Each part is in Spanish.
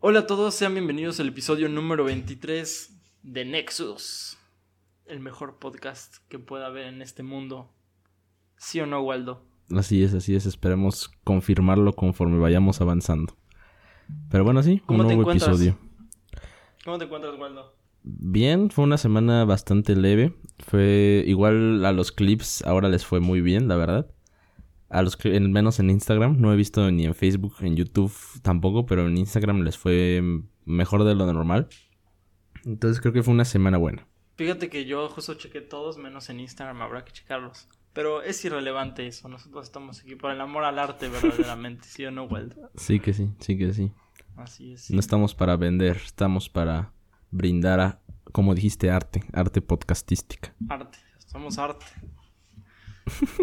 Hola a todos, sean bienvenidos al episodio número 23 de Nexus, el mejor podcast que pueda haber en este mundo. ¿Sí o no, Waldo? Así es, así es. Esperemos confirmarlo conforme vayamos avanzando. Pero bueno, sí, un nuevo episodio. ¿Cómo te encuentras, Waldo? Bien, fue una semana bastante leve. Fue igual a los clips, ahora les fue muy bien, la verdad. A los menos en Instagram, no he visto ni en Facebook, en YouTube tampoco, pero en Instagram les fue mejor de lo normal. Entonces creo que fue una semana buena. Fíjate que yo justo chequé todos menos en Instagram, habrá que checarlos. Pero es irrelevante eso, nosotros estamos aquí por el amor al arte verdaderamente, ¿sí o no, Waldo? Sí que sí, sí que sí. Así es. No estamos para vender, estamos para brindar a, como dijiste, arte, arte podcastística. Arte, somos arte.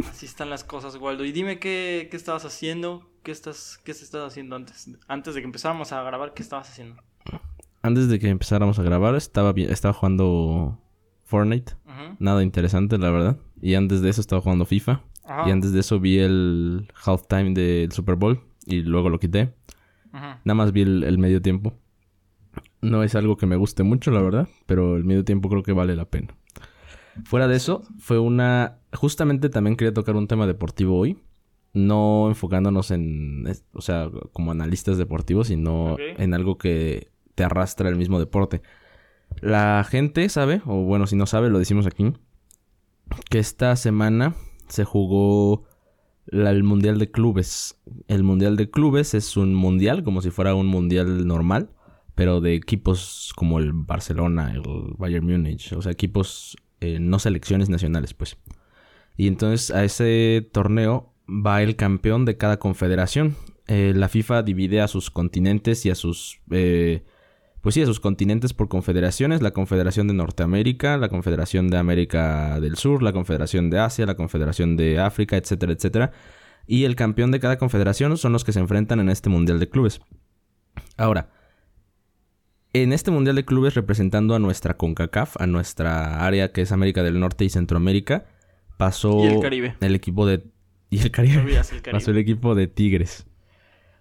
Así están las cosas, Waldo. Y dime qué, qué estabas haciendo, qué estás, qué estás haciendo antes, antes de que empezáramos a grabar, qué estabas haciendo. Antes de que empezáramos a grabar, estaba, estaba jugando Fortnite. Nada interesante, la verdad. Y antes de eso estaba jugando FIFA. Y antes de eso vi el halftime del Super Bowl y luego lo quité. Nada más vi el medio tiempo. No es algo que me guste mucho, la verdad, pero el medio tiempo creo que vale la pena. Fuera de eso, fue una... Justamente también quería tocar un tema deportivo hoy. No enfocándonos en... O sea, como analistas deportivos, sino en algo que te arrastra el mismo deporte. La gente sabe, o bueno, si no sabe, lo decimos aquí, que esta semana se jugó el Mundial de Clubes. El Mundial de Clubes es un mundial, como si fuera un mundial normal, pero de equipos como el Barcelona, el Bayern Múnich, o sea, equipos, eh, no selecciones nacionales, pues. Y entonces a ese torneo va el campeón de cada confederación. Eh, la FIFA divide a sus continentes y a sus... Eh, pues sí, a sus continentes por confederaciones, la Confederación de Norteamérica, la Confederación de América del Sur, la Confederación de Asia, la Confederación de África, etcétera, etcétera. Y el campeón de cada confederación son los que se enfrentan en este Mundial de Clubes. Ahora, en este Mundial de Clubes representando a nuestra CONCACAF, a nuestra área que es América del Norte y Centroamérica, pasó el, equipo de... Y el Caribe. Pasó el equipo de Tigres.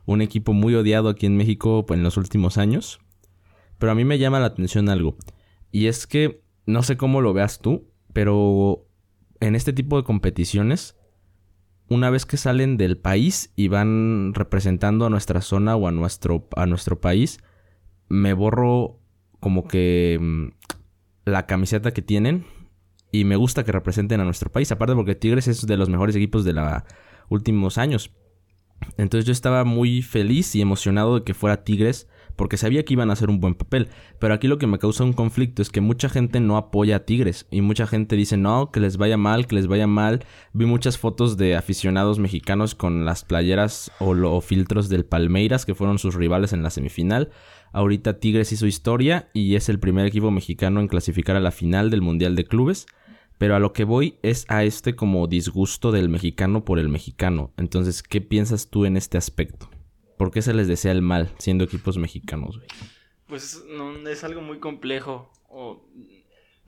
Un equipo muy odiado aquí en México en los últimos años. Pero a mí me llama la atención algo. Y es que, no sé cómo lo veas tú, pero en este tipo de competiciones, una vez que salen del país y van representando a nuestra zona o a nuestro, a nuestro país, me borro como que mm, la camiseta que tienen y me gusta que representen a nuestro país. Aparte porque Tigres es de los mejores equipos de los últimos años. Entonces yo estaba muy feliz y emocionado de que fuera Tigres porque sabía que iban a hacer un buen papel. Pero aquí lo que me causa un conflicto es que mucha gente no apoya a Tigres y mucha gente dice no, que les vaya mal, que les vaya mal. Vi muchas fotos de aficionados mexicanos con las playeras o, filtros del Palmeiras que fueron sus rivales en la semifinal. Ahorita Tigres hizo historia y es el primer equipo mexicano en clasificar a la final del Mundial de Clubes. Pero a lo que voy es a este como disgusto del mexicano por el mexicano. Entonces, ¿qué piensas tú en este aspecto? ¿Por qué se les desea el mal siendo equipos mexicanos, güey? Pues no, es algo muy complejo. O,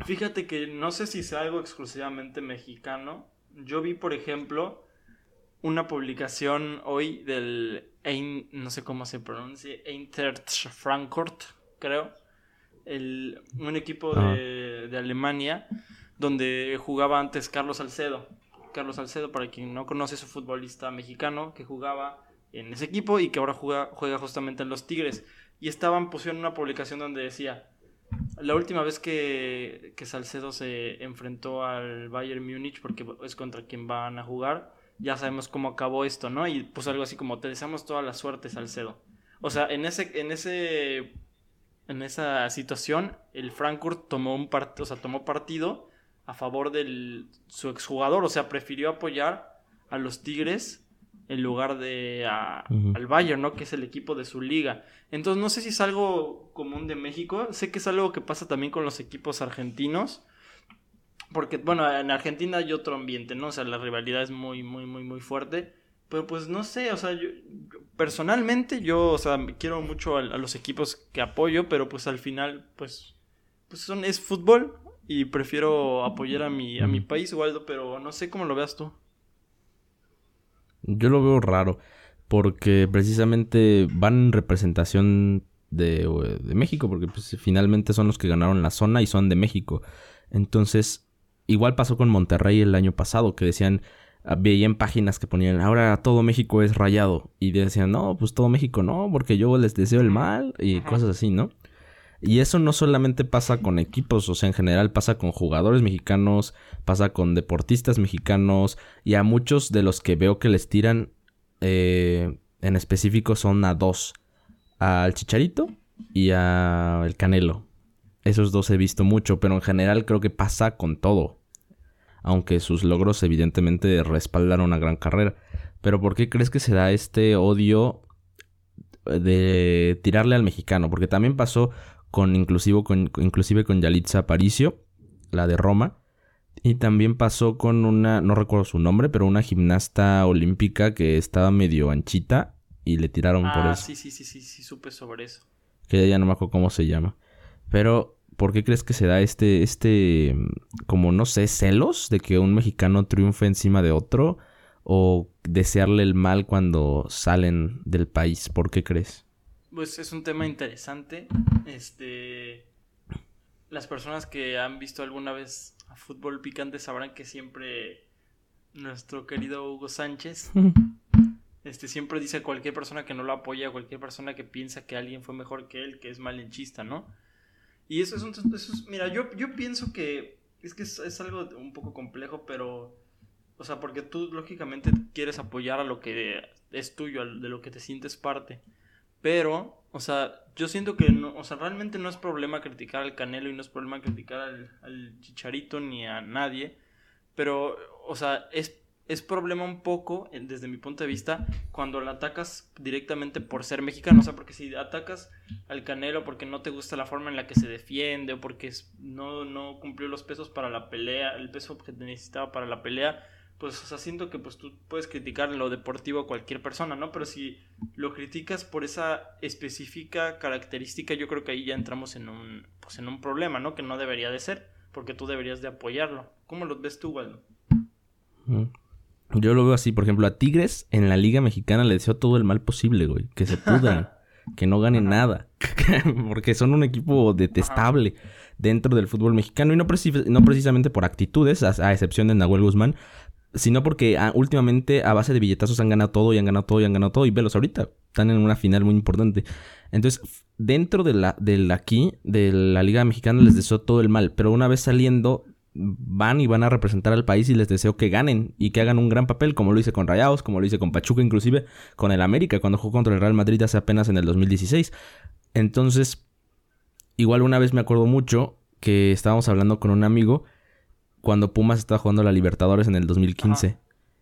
fíjate que no sé si sea algo exclusivamente mexicano. Yo vi, por ejemplo, una publicación hoy del no sé cómo se pronuncia, Eintracht Frankfurt, creo, el, un equipo de, de, Alemania donde jugaba antes Carlos Salcedo. Carlos Salcedo, para quien no conoce, es un futbolista mexicano que jugaba en ese equipo y que ahora juega, juega justamente en los Tigres. Y estaban, pusieron una publicación donde decía, la última vez que, que Salcedo se enfrentó al Bayern Múnich, porque es contra quien van a jugar, ya sabemos cómo acabó esto, ¿no? Y pues algo así como, te deseamos toda la suerte, Salcedo. O sea, en ese, en ese, en esa situación, el Frankfurt tomó un partido, o sea, tomó partido a favor de su exjugador, o sea, prefirió apoyar a los Tigres en lugar de al Bayern, ¿no? Que es el equipo de su liga. Entonces, no sé si es algo común de México, sé que es algo que pasa también con los equipos argentinos porque, bueno, en Argentina hay otro ambiente, ¿no? O sea, la rivalidad es muy, muy, muy, muy fuerte. Pero pues no sé, o sea, yo, personalmente yo, o sea, quiero mucho a, los equipos que apoyo, pero pues al final, pues, pues son, es fútbol y prefiero apoyar a mi, a mi país, Waldo, pero no sé cómo lo veas tú. Yo lo veo raro. porque precisamente van en representación de, de México, porque pues, finalmente son los que ganaron la zona y son de México. Entonces, igual pasó con Monterrey el año pasado, que decían, ah, veían páginas que ponían, ahora todo México es rayado. Y decían, no, pues todo México no, porque yo les deseo el mal y cosas así, ¿no? Y eso no solamente pasa con equipos, o sea, en general pasa con jugadores mexicanos, pasa con deportistas mexicanos y a muchos de los que veo que les tiran eh, en específico son a dos, al Chicharito y al Canelo. Esos dos he visto mucho, pero en general creo que pasa con todo. Aunque sus logros evidentemente respaldaron una gran carrera. Pero ¿por qué crees que se da este odio de tirarle al mexicano? Porque también pasó con inclusive con, inclusive con Yalitza Aparicio, la de Roma. Y también pasó con una, no recuerdo su nombre, pero una gimnasta olímpica que estaba medio anchita y le tiraron por ah, eso. Sí, sí, sí, sí, sí, supe sobre eso. Que ya no me acuerdo cómo se llama. Pero, ¿por qué crees que se da este, este, como no sé, celos de que un mexicano triunfe encima de otro? ¿O desearle el mal cuando salen del país? ¿Por qué crees? Pues es un tema interesante. Este. Las personas que han visto alguna vez a fútbol picante sabrán que siempre nuestro querido Hugo Sánchez este siempre dice a cualquier persona que no lo apoya, a cualquier persona que piensa que alguien fue mejor que él, que es malinchista, ¿no? Y eso es un... mira, yo, yo pienso que es que es, algo un poco complejo, pero... O sea, porque tú lógicamente quieres apoyar a lo que es tuyo, de lo que te sientes parte. Pero, o sea, yo siento que o sea, realmente no es problema criticar al Canelo y no es problema criticar al, Chicharito ni a nadie. Pero, o sea, es es problema un poco, desde mi punto de vista, cuando la atacas directamente por ser mexicano. O sea, porque si atacas al Canelo porque no te gusta la forma en la que se defiende o porque no, no cumplió los pesos para la pelea, el peso que necesitaba para la pelea, pues, o sea, siento que pues tú puedes criticar lo deportivo a cualquier persona, ¿no? Pero si lo criticas por esa específica característica, yo creo que ahí ya entramos en un, pues, en un problema, ¿no? Que no debería de ser, porque tú deberías de apoyarlo. ¿Cómo lo ves tú, Waldo? Yo lo veo así, por ejemplo, a Tigres en la Liga Mexicana le deseo todo el mal posible, güey. Que se pudran, que no ganen nada. Porque son un equipo detestable dentro del fútbol mexicano. Y no, no precisamente por actitudes, a, excepción de Nahuel Guzmán, sino porque ah, últimamente a base de billetazos han ganado todo y han ganado todo y han ganado todo. Y velos ahorita, están en una final muy importante. Entonces, dentro de la, aquí, de la Liga Mexicana, les deseo todo el mal. Pero una vez saliendo, van y van a representar al país y les deseo que ganen y que hagan un gran papel, como lo hice con Rayados, como lo hice con Pachuca, inclusive con el América, cuando jugó contra el Real Madrid hace apenas en el 2016. Entonces, igual una vez me acuerdo mucho que estábamos hablando con un amigo cuando Pumas estaba jugando a la Libertadores en el 2015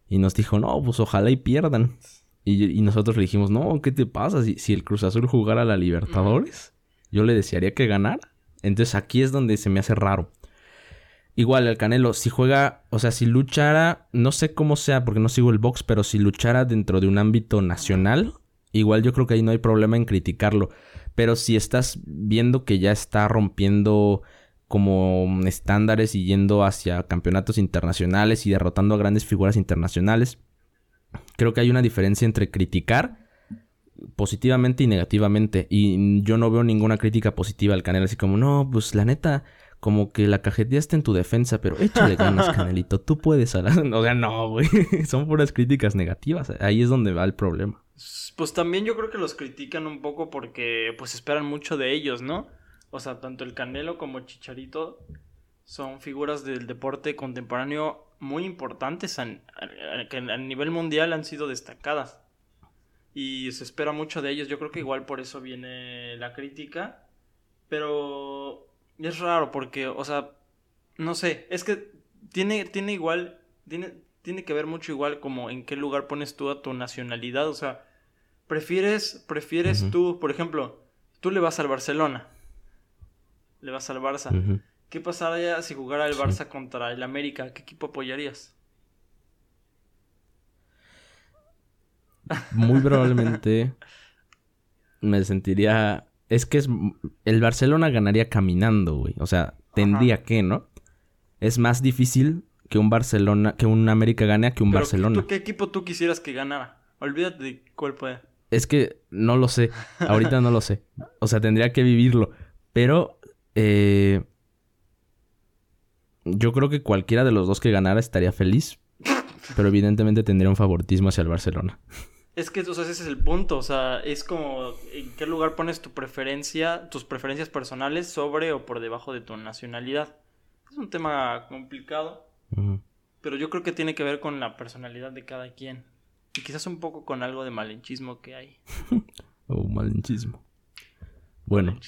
y nos dijo, no, pues ojalá y pierdan. Y, nosotros le dijimos, no, ¿qué te pasa? Si, si el Cruz Azul jugara a la Libertadores, yo le desearía que ganara. Entonces aquí es donde se me hace raro. Igual el Canelo, si juega, o sea, si luchara, no sé cómo sea porque no sigo el box, pero si luchara dentro de un ámbito nacional, igual yo creo que ahí no hay problema en criticarlo. Pero si estás viendo que ya está rompiendo como estándares y yendo hacia campeonatos internacionales y derrotando a grandes figuras internacionales, creo que hay una diferencia entre criticar positivamente y negativamente. Y yo no veo ninguna crítica positiva al Canelo, así como, no, pues la neta, como que la está en tu defensa, pero échale ganas, Canelito, tú puedes hablar. O sea, no, güey, son puras críticas negativas, ahí es donde va el problema. Pues también yo creo que los critican un poco porque pues esperan mucho de ellos, ¿no? O sea, tanto el Canelo como Chicharito son figuras del deporte contemporáneo muy importantes que a nivel mundial han sido destacadas. Y se espera mucho de ellos, yo creo que igual por eso viene la crítica. Pero es raro porque, o sea, no sé, es que tiene, tiene igual, tiene, tiene que ver mucho igual como en qué lugar pones tú a tu nacionalidad, o sea, prefieres, prefieres tú, por ejemplo, tú le vas al Barcelona, le vas al Barça, ¿qué pasaría si jugara el Barça contra el América? ¿Qué equipo apoyarías? Muy probablemente me sentiría es que es el Barcelona ganaría caminando, güey. O sea, tendría que, ¿no? Es más difícil que un Barcelona, que un América gane que un Barcelona. ¿Qué equipo tú quisieras que ganara? Olvídate de cuál puede. Es que no lo sé. Ahorita no lo sé. O sea, tendría que vivirlo. Pero eh, yo creo que cualquiera de los dos que ganara estaría feliz. Pero evidentemente tendría un favoritismo hacia el Barcelona. Es que, o sea, ese es el punto. O sea, es como en qué lugar pones tu preferencia, tus preferencias personales sobre o por debajo de tu nacionalidad. Es un tema complicado. Pero yo creo que tiene que ver con la personalidad de cada quien. Y quizás un poco con algo de malinchismo que hay. o oh, malinchismo. Bueno.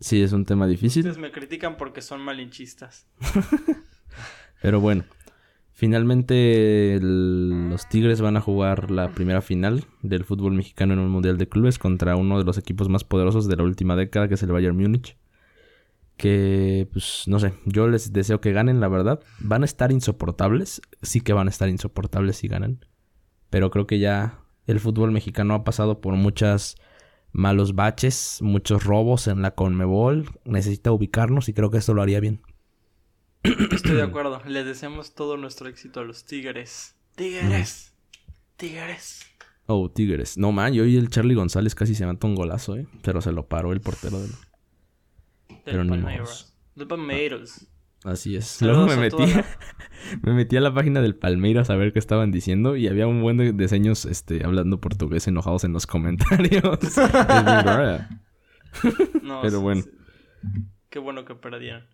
Sí, es un tema difícil. Ustedes me critican porque son malinchistas. Pero bueno. Finalmente los Tigres van a jugar la primera final del fútbol mexicano en un Mundial de Clubes contra uno de los equipos más poderosos de la última década, que es el Bayern Múnich. Que, pues, no sé, yo les deseo que ganen, la verdad. Van a estar insoportables, sí que van a estar insoportables si ganan. Pero creo que ya el fútbol mexicano ha pasado por muchas malos baches, muchos robos en la Conmebol. Necesita ubicarnos y creo que esto lo haría bien. Estoy de acuerdo. Le deseamos todo nuestro éxito a los Tigres. Tigres. Tigres. Oh, Tigres. No, man, yo y el Charlie González casi se mató un golazo, ¿eh? Pero se lo paró el portero del... Pero no Palmeiras. Así es. Luego me metí, me metí a la página del Palmeiras a ver qué estaban diciendo y había un buen de diseños este, hablando portugués enojados en los comentarios. no, Pero bueno. Qué bueno que perdieron.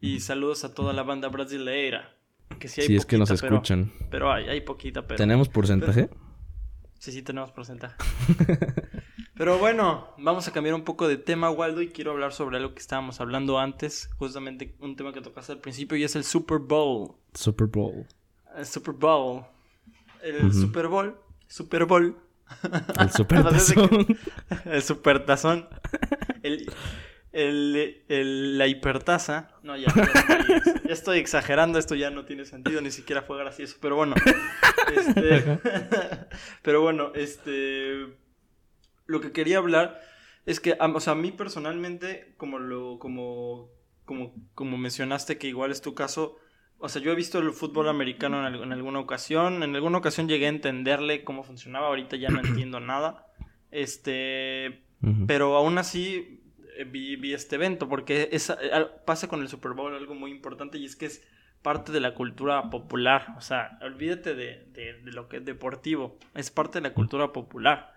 Y saludos a toda la banda brasileira. Que sí, hay es que nos escuchan. Pero, hay, hay poquita. Pero, ¿Tenemos porcentaje? sí, sí, tenemos porcentaje. Pero bueno, vamos a cambiar un poco de tema, Waldo, y quiero hablar sobre algo que estábamos hablando antes. Justamente un tema que tocaste al principio y es el Super Bowl. Super Bowl. El Super Bowl. El Super Bowl. Super Bowl. El Super Tazón. el Super Tazón. El el, la hipertasa. No, ya, ya, estoy, exagerando, esto ya no tiene sentido, ni siquiera fue gracioso. Pero bueno. Este, pero bueno, este. Lo que quería hablar es que, o sea, a mí personalmente, como lo. como. como, como mencionaste, que igual es tu caso. O sea, yo he visto el fútbol americano en, alguna ocasión. En alguna ocasión llegué a entenderle cómo funcionaba. Ahorita ya no entiendo nada. Este. Pero aún así, eh, vi, este evento, porque es, eh, pasa con el Super Bowl algo muy importante y es que es parte de la cultura popular. O sea, olvídate de, lo que es deportivo, es parte de la cultura popular.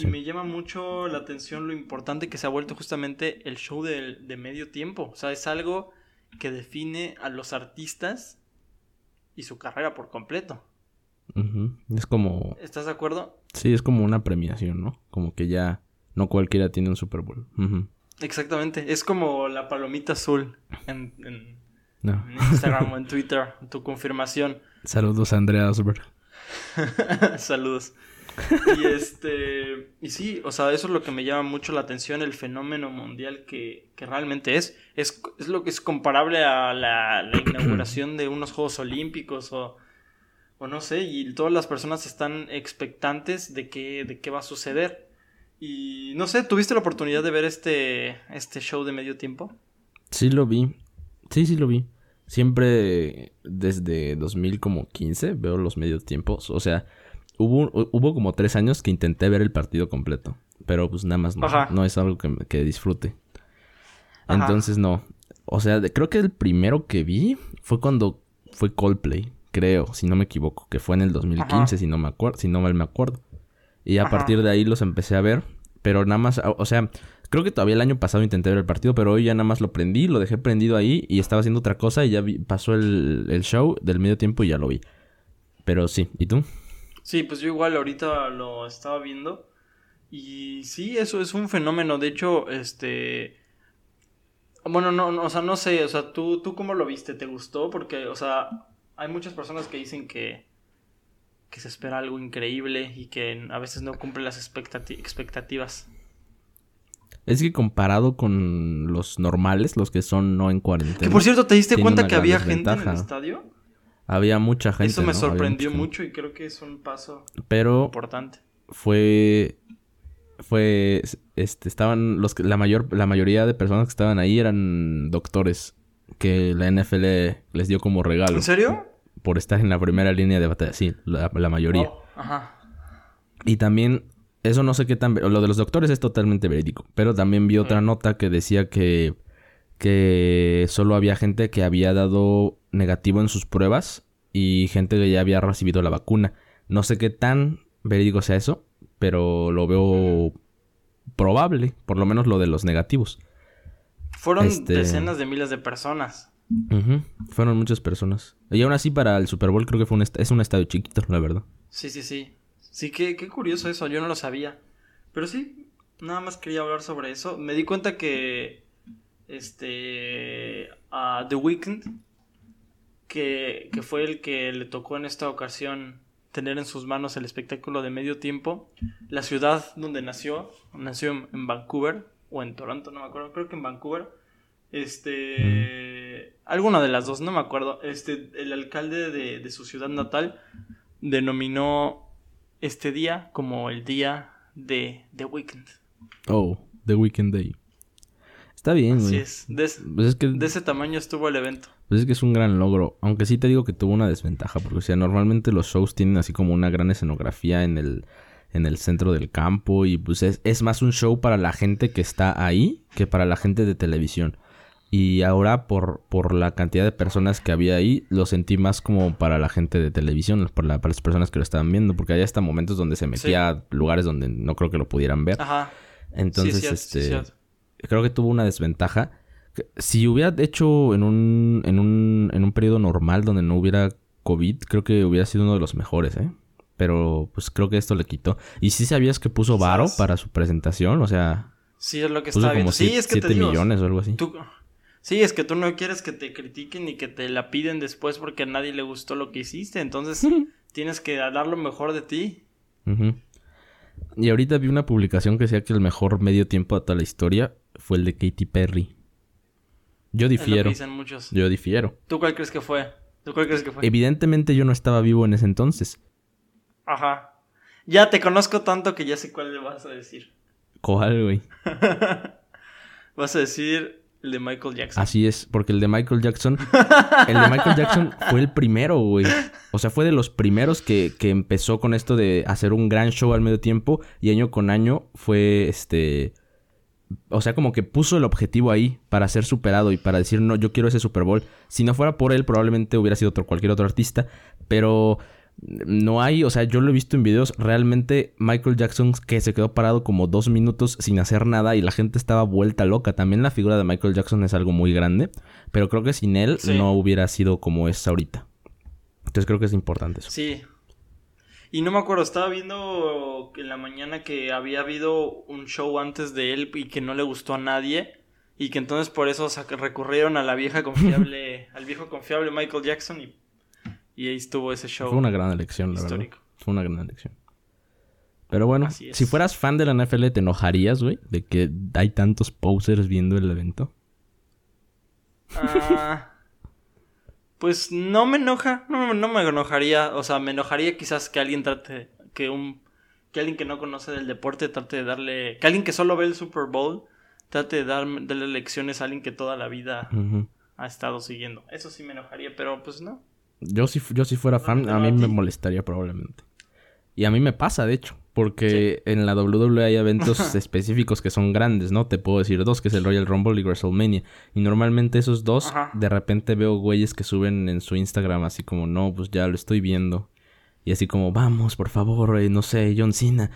Y me llama mucho la atención lo importante que se ha vuelto justamente el show de, de medio tiempo. O sea, es algo que define a los artistas y su carrera por completo. Es como... ¿Estás de acuerdo? Sí, es como una premiación, ¿no? Como que ya no cualquiera tiene un Super Bowl. Exactamente, es como la palomita azul en, Instagram o en Twitter, tu confirmación. Saludos a Andrea Super. Saludos. Y este, y sí, o sea, eso es lo que me llama mucho la atención, el fenómeno mundial que, realmente es. es. es. lo que es comparable a la, inauguración de unos Juegos Olímpicos o, o no sé, y todas las personas están expectantes de qué, de qué va a suceder. Y no sé, ¿tuviste la oportunidad de ver este, este show de medio tiempo? Sí, lo vi. Sí, sí, lo vi. Siempre desde 2015 veo los medios tiempos. O sea, hubo, hubo como tres años que intenté ver el partido completo. Pero pues nada más no. No es algo que, que disfrute. Entonces no. O sea, creo que el primero que vi fue cuando fue Coldplay. Creo, si no me equivoco. Que fue en el 2015, si no me acuerdo, si no mal me acuerdo. Y a partir de ahí los empecé a ver. Pero nada más, o sea, creo que todavía el año pasado intenté ver el partido, pero hoy ya nada más lo prendí, lo dejé prendido ahí y estaba haciendo otra cosa y ya pasó el, show del medio tiempo y ya lo vi. Pero sí, ¿y tú? Sí, pues yo igual ahorita lo estaba viendo. Y sí, eso es un fenómeno. De hecho, este. Bueno, no, no, o sea, no sé, o sea, ¿tú, ¿tú cómo lo viste? ¿Te gustó? Porque, o sea, hay muchas personas que dicen que que se espera algo increíble y que a veces no cumple las expectativas. Es que comparado con los normales, los que son no en cuarentena. Que por cierto, ¿te diste cuenta que había gente en el estadio? Había mucha gente. Eso me sorprendió mucho y creo que es un paso Pero importante. Fue fue este estaban los la mayor la mayoría de personas que estaban ahí eran doctores que la NFL les dio como regalo. ¿En serio? por estar en la primera línea de batalla. Sí, la, mayoría. Ajá. Y también, eso no sé qué tan... Lo de los doctores es totalmente verídico. Pero también vi otra nota que decía que, que solo había gente que había dado negativo en sus pruebas y gente que ya había recibido la vacuna. No sé qué tan verídico sea eso, pero lo veo probable, por lo menos lo de los negativos. Fueron este, decenas de miles de personas. Fueron muchas personas. Y aún así para el Super Bowl creo que fue un es un estadio chiquito, la verdad. Sí, sí, sí. Sí, qué, qué curioso eso, yo no lo sabía. Pero sí, nada más quería hablar sobre eso. Me di cuenta que este a The Weeknd que, que fue el que le tocó en esta ocasión tener en sus manos el espectáculo de medio tiempo. La ciudad donde nació, nació en, Vancouver o en Toronto, no me acuerdo, creo que en Vancouver. Este, alguna de las dos, no me acuerdo. Este, el alcalde de, de su ciudad natal denominó este día como el día de The Weekend. Oh, The Weekend Day. Está bien, güey. es. De, pues de ese tamaño estuvo el evento. Pues es que es un gran logro. Aunque sí te digo que tuvo una desventaja. Porque, o sea, normalmente los shows tienen así como una gran escenografía en el, en el centro del campo. Y pues es, es más un show para la gente que está ahí que para la gente de televisión. Y ahora, por, por la cantidad de personas que había ahí, lo sentí más como para la gente de televisión, para las personas que lo estaban viendo, porque hay hasta momentos donde se metía a lugares donde no creo que lo pudieran ver. Ajá. Entonces, este. Creo que tuvo una desventaja. Si hubiera hecho en un, en un, en un periodo normal donde no hubiera COVID, creo que hubiera sido uno de los mejores, ¿eh? Pero pues creo que esto le quitó. ¿Y si sabías que puso Varo para su presentación? O sea. Sí, es lo que estaba viendo. Sí, es que 7 millones o algo así. Sí, es que tú no quieres que te critiquen y que te la piden después porque a nadie le gustó lo que hiciste. Entonces tienes que dar lo mejor de ti. Y ahorita vi una publicación que decía que el mejor medio tiempo de toda la historia fue el de Katy Perry. Yo difiero. muchos. Yo difiero. ¿Tú cuál crees que fue? ¿Tú cuál crees que fue? Evidentemente yo no estaba vivo en ese entonces. Ajá. Ya te conozco tanto que ya sé cuál le vas a decir. ¿Cuál, güey? vas a decir el de Michael Jackson. Así es, porque el de Michael Jackson. el de Michael Jackson fue el primero, güey. O sea, fue de los primeros que, que, empezó con esto de hacer un gran show al medio tiempo. Y año con año fue este. O sea, como que puso el objetivo ahí para ser superado y para decir, no, yo quiero ese Super Bowl. Si no fuera por él, probablemente hubiera sido otro, cualquier otro artista. Pero no hay, o sea, yo lo he visto en videos, realmente Michael Jackson que se quedó parado como dos minutos sin hacer nada y la gente estaba vuelta loca. También la figura de Michael Jackson es algo muy grande, pero creo que sin él no hubiera sido como es ahorita. Entonces creo que es importante eso. Sí. Y no me acuerdo, estaba viendo en la mañana que había habido un show antes de él y que no le gustó a nadie. Y que entonces por eso recurrieron a la vieja confiable, al viejo confiable Michael Jackson y y ahí estuvo ese show. Fue una gran elección, la verdad. Fue una gran elección. Pero bueno, si fueras fan de la NFL, ¿te enojarías, güey? De que hay tantos posers viendo el evento. Ah, pues no me enoja, no, no, me enojaría. O sea, me enojaría quizás que alguien trate, que un, que alguien que no conoce del deporte trate de darle, que alguien que solo ve el Super Bowl trate de dar, darle lecciones a alguien que toda la vida ha estado siguiendo. Eso sí me enojaría, pero pues no. Yo si, yo si fuera fan, a mí me molestaría probablemente. Y a mí me pasa, de hecho. Porque en la WWE hay eventos específicos que son grandes, ¿no? Te puedo decir dos, que es el Royal Rumble y WrestleMania. Y normalmente esos dos, de repente veo güeyes que suben en su Instagram así como, no, pues ya lo estoy viendo. Y así como, vamos, por favor, eh, no sé, John Cena.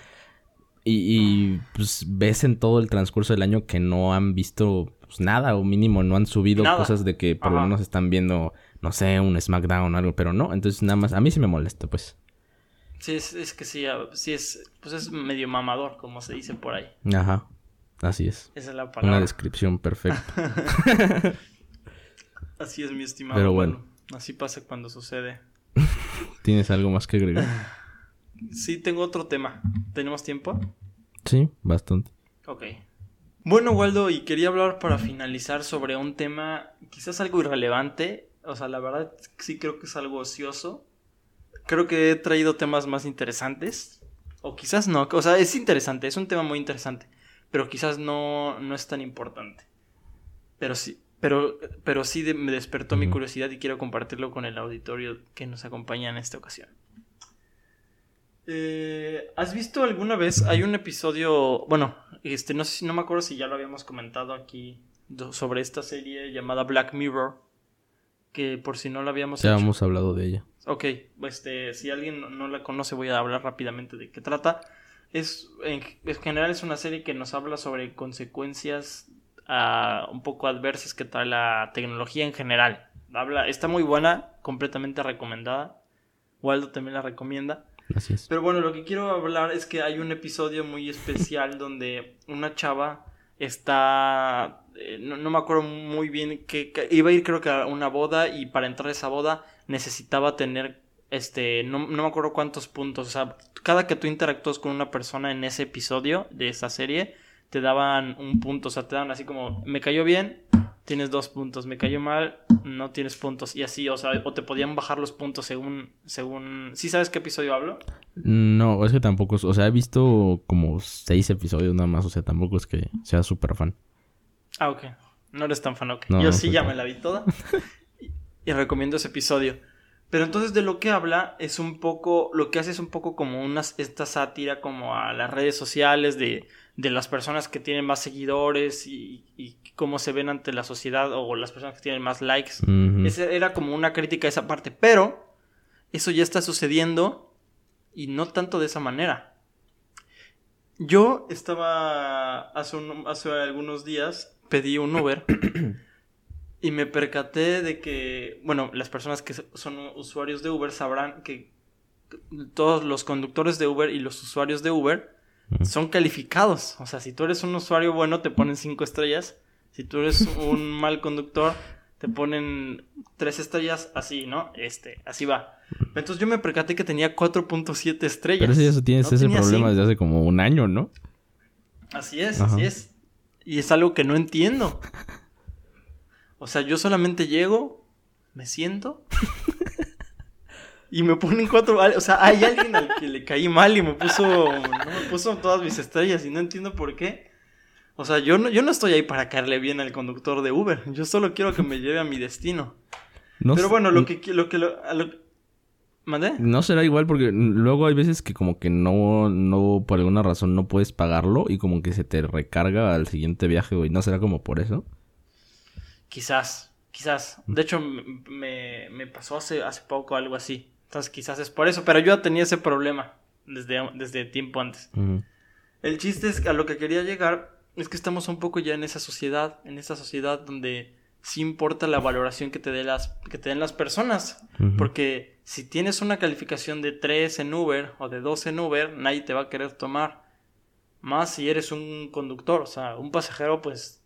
Y, y, pues ves en todo el transcurso del año que no han visto pues, nada, o mínimo no han subido cosas de que por lo menos están viendo no sé, un SmackDown o algo, pero no, entonces nada más, a mí sí me molesta, pues. Sí, es, que sí, sí es, pues es medio mamador, como se dice por ahí. Ajá, así es. Esa es la palabra. Una descripción perfecta. así es, mi estimado. Pero bueno. Así pasa cuando sucede. ¿Tienes algo más que agregar? Sí, tengo otro tema. ¿Tenemos tiempo? Sí, bastante. Ok. Bueno, Waldo, y quería hablar para finalizar sobre un tema quizás algo irrelevante, o sea, la verdad sí creo que es algo ocioso. Creo que he traído temas más interesantes. O quizás no. O sea, es interesante, es un tema muy interesante. Pero quizás no, no es tan importante. Pero sí, pero, pero sí me despertó mi curiosidad y quiero compartirlo con el auditorio que nos acompaña en esta ocasión. Eh, ¿Has visto alguna vez? Hay un episodio. Bueno, este, no sé si no me acuerdo si ya lo habíamos comentado aquí sobre esta serie llamada Black Mirror. Que por si no la habíamos Ya hemos hablado de ella. Ok, este, si alguien no la conoce, voy a hablar rápidamente de qué trata. Es, en, general es una serie que nos habla sobre consecuencias uh, un poco adversas que trae la tecnología en general. Habla, está muy buena, completamente recomendada. Waldo también la recomienda. Gracias. Pero bueno, lo que quiero hablar es que hay un episodio muy especial donde una chava está... Eh, no, me acuerdo muy bien que, iba a ir creo que a una boda y para entrar a esa boda necesitaba tener este no, no, me acuerdo cuántos puntos o sea cada que tú interactúas con una persona en ese episodio de esa serie te daban un punto o sea te daban así como me cayó bien tienes dos puntos, me cayó mal, no tienes puntos y así, o sea, o te podían bajar los puntos según, según, ¿sí sabes qué episodio hablo? No, es que tampoco, o sea, he visto como seis episodios nada más, o sea, tampoco es que sea súper fan. Ah, ok, no eres tan fan, ok. Yo sí ya me la vi toda y, recomiendo ese episodio. Pero entonces de lo que habla es un poco, lo que hace es un poco como una, esta sátira como a las redes sociales de, de las personas que tienen más seguidores y, y cómo se ven ante la sociedad o las personas que tienen más likes. era como una crítica a esa parte, pero eso ya está sucediendo y no tanto de esa manera. Yo estaba hace, hace algunos días, pedí un Uber y me percaté de que, bueno, las personas que son usuarios de Uber sabrán que todos los conductores de Uber y los usuarios de Uber son calificados. O sea, si tú eres un usuario bueno, te ponen cinco estrellas. Si tú eres un mal conductor, te ponen tres estrellas así, ¿no? Este, así va. Entonces yo me percaté que tenía 4.7 estrellas. Pero eso ya tienes ese problema desde hace como un año, ¿no? Así es, así es. Y es algo que no entiendo. O sea, yo solamente llego, me siento y me ponen cuatro. O sea, hay alguien al que le caí mal y me puso, no, me puso todas mis estrellas y no entiendo por qué. O sea, yo no, yo no estoy ahí para caerle bien al conductor de Uber. Yo solo quiero que me lleve a mi destino. Pero bueno, lo que... Lo que lo, ¿Mandé? No será igual porque luego hay veces que como que no, no, por alguna razón no puedes pagarlo y como que se te recarga al siguiente viaje, güey. ¿No será como por eso? Quizás, quizás. De hecho, me, me pasó hace, hace poco algo así. Entonces quizás es por eso, pero yo tenía ese problema desde, desde tiempo antes. El chiste es que a lo que quería llegar es que estamos un poco ya en esa sociedad, en esa sociedad donde sí importa la valoración que te, dé las, que te den las personas. Porque si tienes una calificación de 3 en Uber o de 2 en Uber, nadie te va a querer tomar. Más si eres un conductor, o sea, un pasajero, pues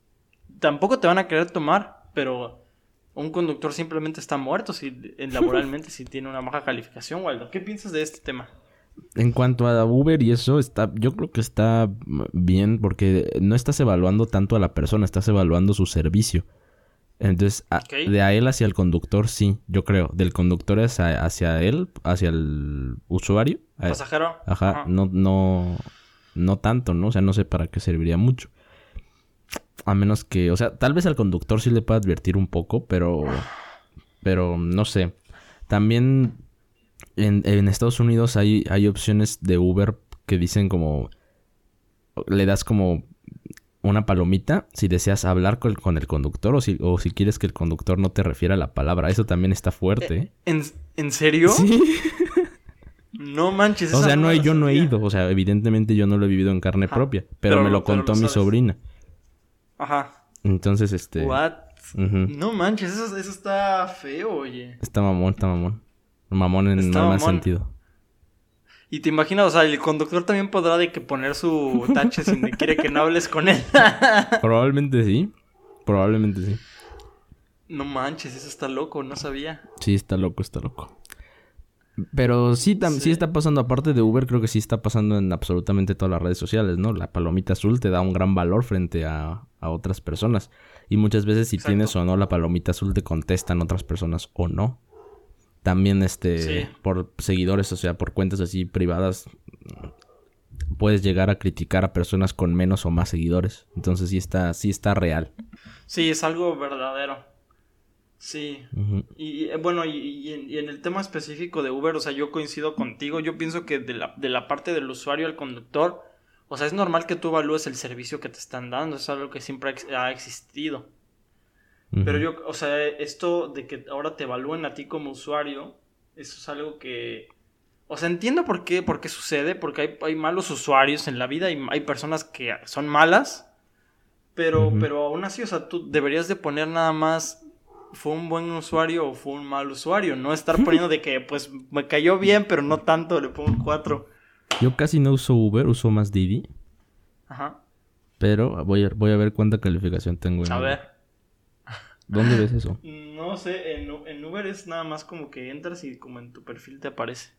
tampoco te van a querer tomar, pero un conductor simplemente está muerto si, laboralmente si tiene una baja calificación, Waldo. ¿Qué piensas de este tema? En cuanto a Uber y eso, está, yo creo que está bien porque no estás evaluando tanto a la persona, estás evaluando su servicio. Entonces, de a él hacia el conductor, sí, yo creo. Del conductor hacia, hacia él, hacia el usuario. ¿Pasajero? Ajá, no, no, no tanto, ¿no? O sea, no sé para qué serviría mucho. A menos que, o sea, tal vez al conductor sí le pueda advertir un poco, pero, pero no sé. También en, Estados Unidos hay, hay opciones de Uber que dicen como... Le das como una palomita si deseas hablar con, el conductor o si, o si quieres que el conductor no te refiera a la palabra. Eso también está fuerte. ¿eh? ¿En, ¿En serio? Sí. No manches. O sea, no, yo no he ido. O sea, evidentemente yo no lo he vivido en carne propia. Pero, me lo contó mi sobrina. Ajá. Entonces, este... What? No manches, eso, eso está feo, oye. Está mamón, está mamón. Mamón en el más sentido. Y te imaginas, o sea, el conductor también podrá de que poner su tache si quiere que no hables con él. Probablemente sí. Probablemente sí. No manches, eso está loco, no sabía. Sí, está loco, está loco. Pero sí, sí. está pasando, aparte de Uber, creo que sí está pasando en absolutamente todas las redes sociales, ¿no? La palomita azul te da un gran valor frente a, otras personas. Y muchas veces si tienes o no la palomita azul te contestan otras personas o no. También, este, por seguidores, o sea, por cuentas así privadas, puedes llegar a criticar a personas con menos o más seguidores. Entonces sí está, sí está real. Sí, es algo verdadero. Sí. Y eh, bueno, y, en, el tema específico de Uber, o sea, yo coincido contigo. Yo pienso que de la, de la parte del usuario al conductor, o sea, es normal que tú evalúes el servicio que te están dando. Es algo que siempre ha existido. Pero yo, o sea, esto de que ahora te evalúen a ti como usuario, eso es algo que... O sea, entiendo por qué, por qué sucede, porque hay, hay malos usuarios en la vida y hay personas que son malas, pero, pero aún así, o sea, tú deberías de poner nada más fue un buen usuario o fue un mal usuario. No estar poniendo de que, pues, me cayó bien, pero no tanto, le pongo un 4. Yo casi no uso Uber, uso más Didi. Ajá. Pero voy a, voy a ver cuánta calificación tengo en A ver. ¿Dónde ves eso? No sé, en, en, Uber es nada más como que entras y como en tu perfil te aparece.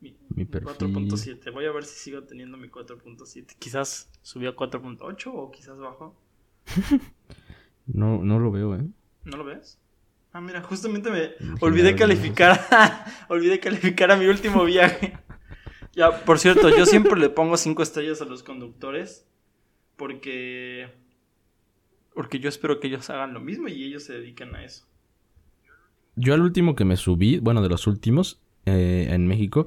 Mi, mi perfil. 4.7. Voy a ver si sigo teniendo mi 4.7. Quizás subió a 4.8 o quizás bajó. No, no lo veo, ¿eh? ¿No lo ves? Ah, mira, justamente me olvidé calificar. olvidé calificar a mi último viaje. ya, por cierto, yo siempre le pongo cinco estrellas a los conductores. Porque. Porque yo espero que ellos hagan lo mismo y ellos se dediquen a eso. Yo al último que me subí, bueno, de los últimos, eh, en México,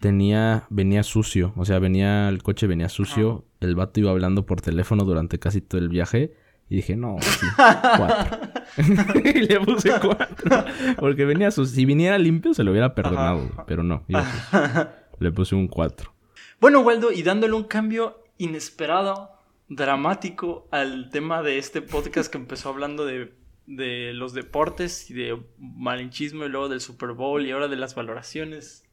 tenía, venía sucio. O sea, venía, el coche venía sucio. El vato iba hablando por teléfono durante casi todo el viaje. Y dije, no, sí, cuatro. y le puse cuatro. Porque venía su... Si viniera limpio se lo hubiera perdonado, pero no. le puse un cuatro. Bueno, Waldo, y dándole un cambio inesperado, dramático al tema de este podcast que empezó hablando de, de los deportes y de malinchismo y luego del Super Bowl y ahora de las valoraciones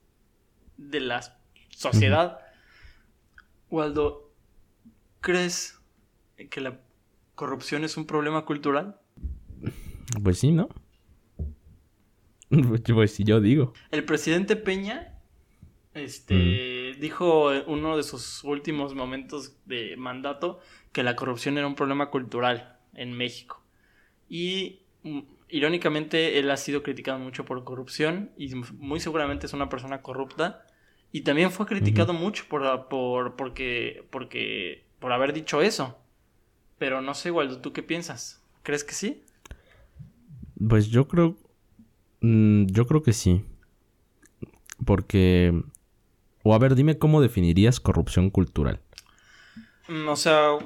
de la sociedad. Waldo, ¿crees que la ¿Corrupción es un problema cultural? Pues sí, ¿no? Pues sí, yo digo. El presidente Peña este, mm. dijo en uno de sus últimos momentos de mandato que la corrupción era un problema cultural en México. Y mm, irónicamente él ha sido criticado mucho por corrupción y muy seguramente es una persona corrupta. Y también fue criticado mucho por, por, porque, porque, por haber dicho eso. Pero no sé, Waldo, ¿tú qué piensas? ¿Crees que sí? Pues yo creo. Mm, yo creo que sí. Porque. O a ver, dime cómo definirías corrupción cultural. Mm, o sea,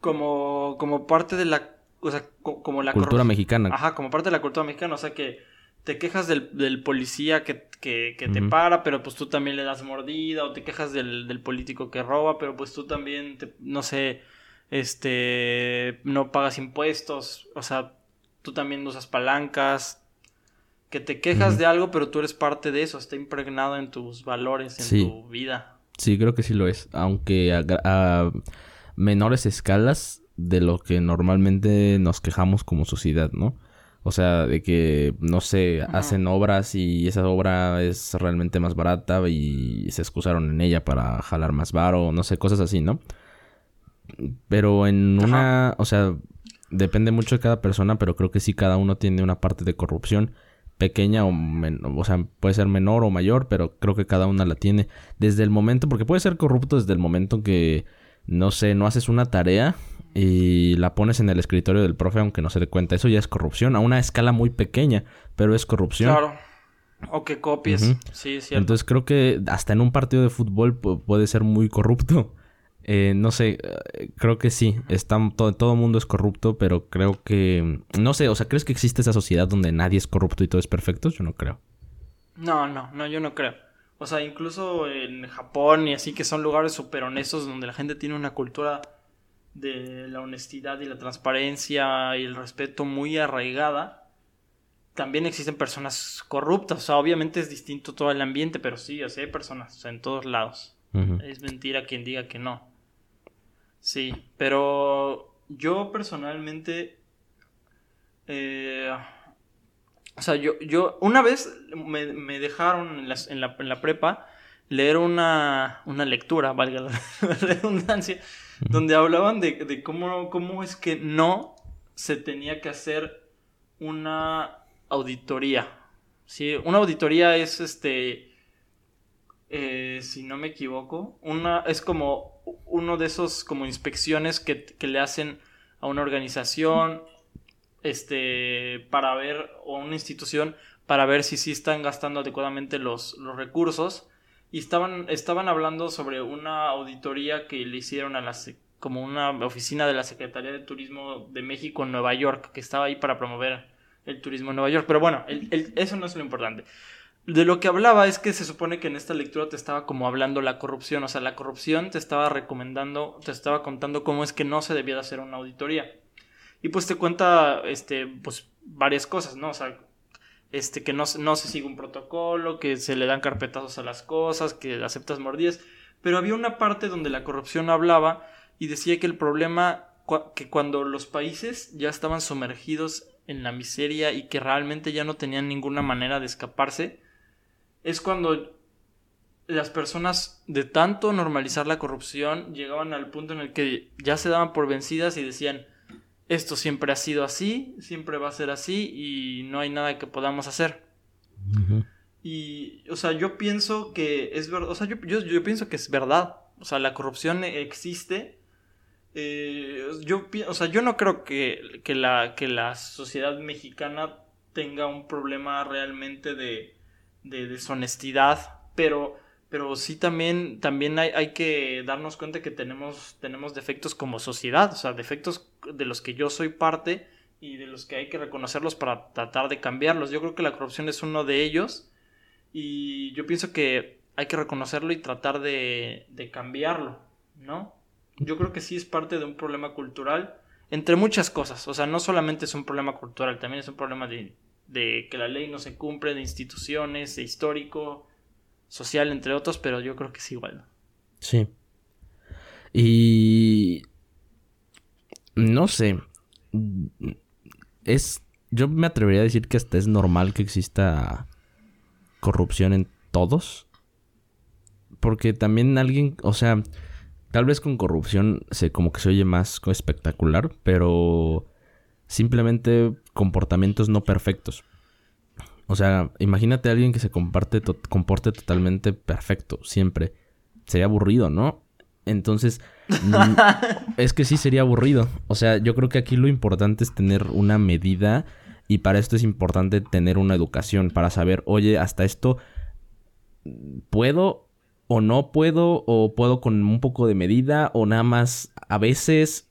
como, como parte de la. O sea, como la cultura mexicana. Ajá, como parte de la cultura mexicana. O sea, que te quejas del, policía que, te para, pero pues tú también le das mordida. O te quejas del, del político que roba, pero pues tú también, te, no sé este, no pagas impuestos, o sea, tú también usas palancas, que te quejas de algo, pero tú eres parte de eso, está impregnado en tus valores, en tu vida. Sí, creo que sí lo es, aunque a, menores escalas de lo que normalmente nos quejamos como sociedad, ¿no? O sea, de que, no sé, hacen obras y esa obra es realmente más barata y se excusaron en ella para jalar más varo, no sé, cosas así, ¿no? Pero en una, o sea, depende mucho de cada persona, pero creo que sí cada uno tiene una parte de corrupción pequeña o, o sea, puede ser menor o mayor, pero creo que cada una la tiene desde el momento, porque puede ser corrupto desde el momento que, no sé, no haces una tarea y la pones en el escritorio del profe aunque no se dé cuenta, eso ya es corrupción, a una escala muy pequeña, pero es corrupción. Claro. O que copies. Sí, cierto. Entonces creo que hasta en un partido de fútbol puede ser muy corrupto. Eh, no sé, eh, creo que sí, está, todo, el mundo es corrupto, pero creo que... No sé, o sea, ¿crees que existe esa sociedad donde nadie es corrupto y todo es perfecto? Yo no creo. No, no, no, yo no creo. O sea, incluso en Japón y así que son lugares súper honestos donde la gente tiene una cultura de la honestidad y la transparencia y el respeto muy arraigada. También existen personas corruptas, o sea, obviamente es distinto todo el ambiente, pero sí, o sea, hay personas en todos lados. Es mentira quien diga que no. Sí, pero yo personalmente... Eh, o sea, yo, yo una vez me, dejaron en la, en, la, prepa leer una, una lectura, valga la, redundancia, donde hablaban de, de, cómo, cómo es que no se tenía que hacer una auditoría. ¿sí? Una auditoría es este eh, si no me equivoco, una, es como uno de esos como inspecciones que, le hacen a una organización este, para ver, o una institución, para ver si sí están gastando adecuadamente los, los recursos. Y estaban, estaban hablando sobre una auditoría que le hicieron a la, como una oficina de la Secretaría de Turismo de México en Nueva York, que estaba ahí para promover el turismo en Nueva York. Pero bueno, eso no es lo importante. De lo que hablaba es que se supone que en esta lectura te estaba como hablando la corrupción, o sea, la corrupción te estaba recomendando, te estaba contando cómo es que no se debía de hacer una auditoría. Y pues te cuenta, este, pues varias cosas, ¿no? O sea, este, que no, no se sigue un protocolo, que se le dan carpetazos a las cosas, que aceptas mordidas. Pero había una parte donde la corrupción hablaba y decía que el problema, que cuando los países ya estaban sumergidos en la miseria y que realmente ya no tenían ninguna manera de escaparse, es cuando las personas de tanto normalizar la corrupción llegaban al punto en el que ya se daban por vencidas y decían, esto siempre ha sido así, siempre va a ser así y no hay nada que podamos hacer. Y, o sea, yo pienso que es verdad, o sea, yo, yo, pienso que es verdad, o sea, la corrupción existe. Eh, yo, o sea, yo no creo que, que, la, que la sociedad mexicana tenga un problema realmente de, de deshonestidad, pero pero sí también, también hay, hay, que darnos cuenta que tenemos, tenemos defectos como sociedad, o sea, defectos de los que yo soy parte y de los que hay que reconocerlos para tratar de cambiarlos. Yo creo que la corrupción es uno de ellos y yo pienso que hay que reconocerlo y tratar de, de cambiarlo, ¿no? Yo creo que sí es parte de un problema cultural, entre muchas cosas, o sea, no solamente es un problema cultural, también es un problema de, de que la ley no se cumple, de instituciones, de histórico, social, entre otros, pero yo creo que es igual. Sí. Y... No sé. Es... Yo me atrevería a decir que hasta es normal que exista corrupción en todos. Porque también alguien, o sea, tal vez con corrupción se como que se oye más espectacular, pero simplemente comportamientos no perfectos. O sea, imagínate a alguien que se comparte comporte totalmente perfecto, siempre. Sería aburrido, ¿no? Entonces, es que sí sería aburrido. O sea, yo creo que aquí lo importante es tener una medida y para esto es importante tener una educación para saber, oye, hasta esto puedo o no puedo o puedo con un poco de medida o nada más a veces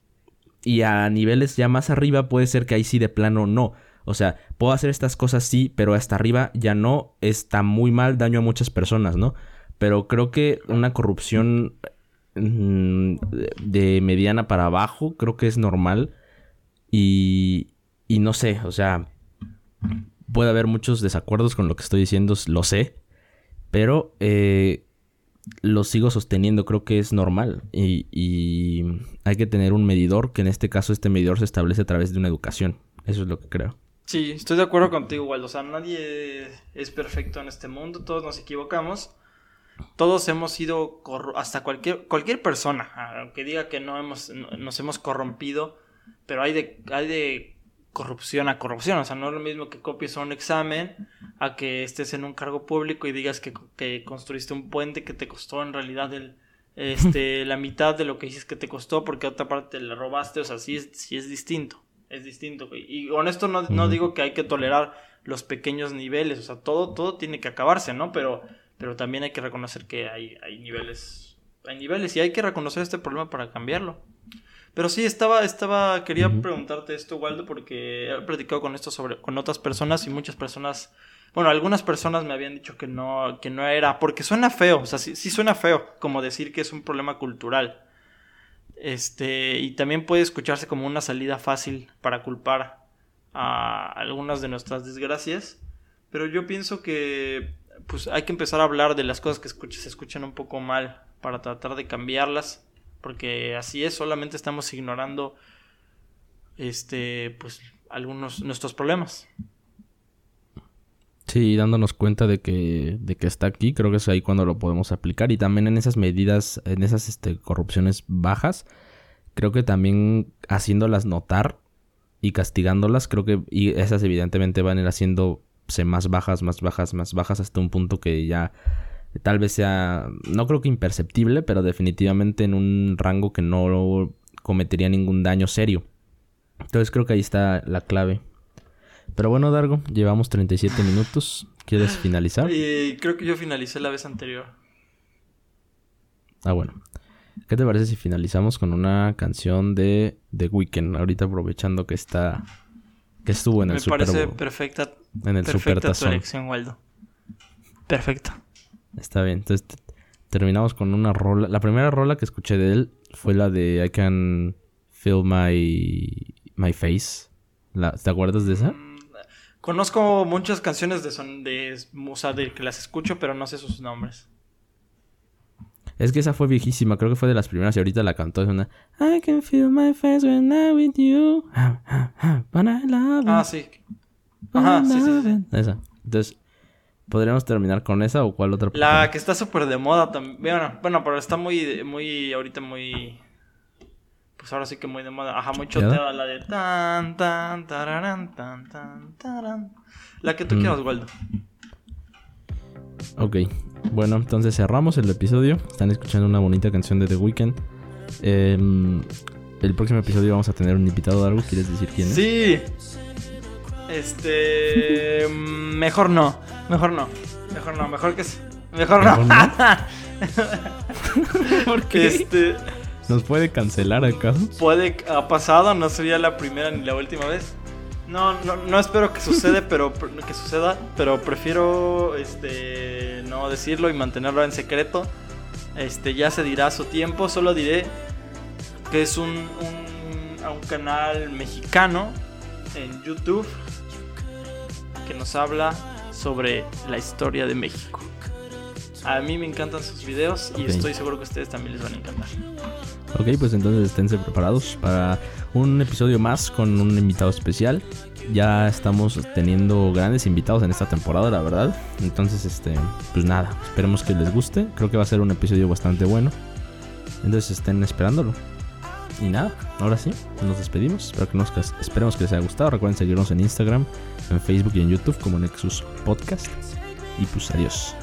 y a niveles ya más arriba puede ser que ahí sí de plano no. O sea, puedo hacer estas cosas sí, pero hasta arriba ya no, está muy mal, daño a muchas personas, ¿no? Pero creo que una corrupción mm, de mediana para abajo creo que es normal y, y no sé, o sea, puede haber muchos desacuerdos con lo que estoy diciendo, lo sé, pero eh, lo sigo sosteniendo, creo que es normal y, y, hay que tener un medidor, que en este caso este medidor se establece a través de una educación, eso es lo que creo. Sí, estoy de acuerdo contigo, Waldo. O sea, nadie es perfecto en este mundo, todos nos equivocamos. Todos hemos sido, hasta cualquier, cualquier persona, aunque diga que no hemos, nos hemos corrompido, pero hay de, hay de corrupción a corrupción. O sea, no es lo mismo que copies un examen a que estés en un cargo público y digas que, que construiste un puente que te costó en realidad el, este, la mitad de lo que dices que te costó porque a otra parte le robaste. O sea, sí sí es distinto es distinto, Y honesto no, no digo que hay que tolerar los pequeños niveles, o sea, todo, todo tiene que acabarse, ¿no? Pero, pero también hay que reconocer que hay, hay niveles, hay niveles y hay que reconocer este problema para cambiarlo. Pero sí, estaba, estaba, quería preguntarte esto, Waldo, porque he platicado con esto sobre, con otras personas y muchas personas, bueno, algunas personas me habían dicho que no, que no era, porque suena feo, o sea, sí, sí suena feo, como decir que es un problema cultural. Este, y también puede escucharse como una salida fácil para culpar a algunas de nuestras desgracias. Pero yo pienso que pues hay que empezar a hablar de las cosas que se escuchan un poco mal para tratar de cambiarlas. Porque así es, solamente estamos ignorando este pues algunos nuestros problemas. Sí, dándonos cuenta de que, de que está aquí, creo que es ahí cuando lo podemos aplicar. Y también en esas medidas, en esas este, corrupciones bajas, creo que también haciéndolas notar y castigándolas, creo que y esas evidentemente van a ir haciéndose más bajas, más bajas, más bajas, hasta un punto que ya tal vez sea, no creo que imperceptible, pero definitivamente en un rango que no cometería ningún daño serio. Entonces creo que ahí está la clave. Pero bueno, Dargo, llevamos 37 minutos. ¿Quieres finalizar? Y creo que yo finalicé la vez anterior. Ah, bueno. ¿Qué te parece si finalizamos con una canción de The Weeknd? Ahorita aprovechando que está. que estuvo en el Super. Me parece perfecta. En el perfecta Super tu Waldo. Perfecto. Está bien. Entonces terminamos con una rola. La primera rola que escuché de él fue la de I Can Feel My, my Face. ¿Te acuerdas de esa? Mm, conozco muchas canciones de, son, de, o de que las escucho, pero no sé sus nombres. Es que esa fue viejísima, creo que fue de las primeras y ahorita la cantó. Es una I can feel my face when I'm with you. But I love Ah, sí. Ajá, sí, sí, Esa. Entonces, ¿podríamos terminar con esa o cuál otra? La que está súper de moda también. Bueno, bueno, pero está muy, muy, ahorita muy. Pues ahora sí que muy de moda. Ajá, muy choteada. La de tan, tan, tararán, tan, tan, taran. La que tú mm. quieras, Waldo. Ok. Bueno, entonces cerramos el episodio. Están escuchando una bonita canción de The Weeknd. Em, el próximo episodio vamos a tener un invitado de algo. ¿Quieres decir quién es? Sí. Este. mejor no. Mejor no. Mejor no. Mejor que. Mejor, no. Porque Este. ¿Nos puede cancelar acaso? Puede. Ha pasado. No sería la primera ni la última vez. No, no, no espero que suceda, pero que suceda, pero prefiero este no decirlo y mantenerlo en secreto. Este ya se dirá a su tiempo, solo diré que es un, un, un canal mexicano en YouTube que nos habla sobre la historia de México. A mí me encantan sus videos y estoy seguro que a ustedes también les van a encantar. Ok, pues entonces esténse preparados para un episodio más con un invitado especial. Ya estamos teniendo grandes invitados en esta temporada, la verdad. Entonces, este, pues nada, esperemos que les guste. Creo que va a ser un episodio bastante bueno. Entonces estén esperándolo. Y nada, ahora sí, nos despedimos. Espero que esperemos que les haya gustado. Recuerden seguirnos en Instagram, en Facebook y en YouTube como Nexus Podcast. Y pues adiós.